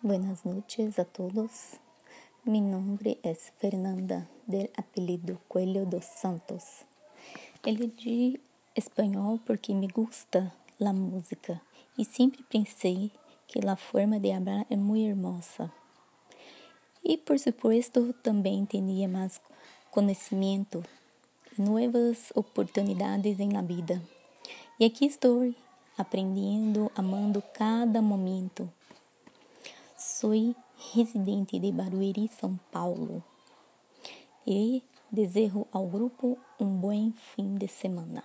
Buenas noches a todos. Mi nombre es Fernanda, del apelido Coelho dos Santos. Elegi espanhol porque me gusta la música e sempre pensei que a forma de hablar é muito hermosa. E por supuesto também tinha mais conhecimento e novas oportunidades em la vida. E aqui estou aprendendo, amando cada momento. Sou residente de Barueri, São Paulo. E desejo ao grupo um bom fim de semana.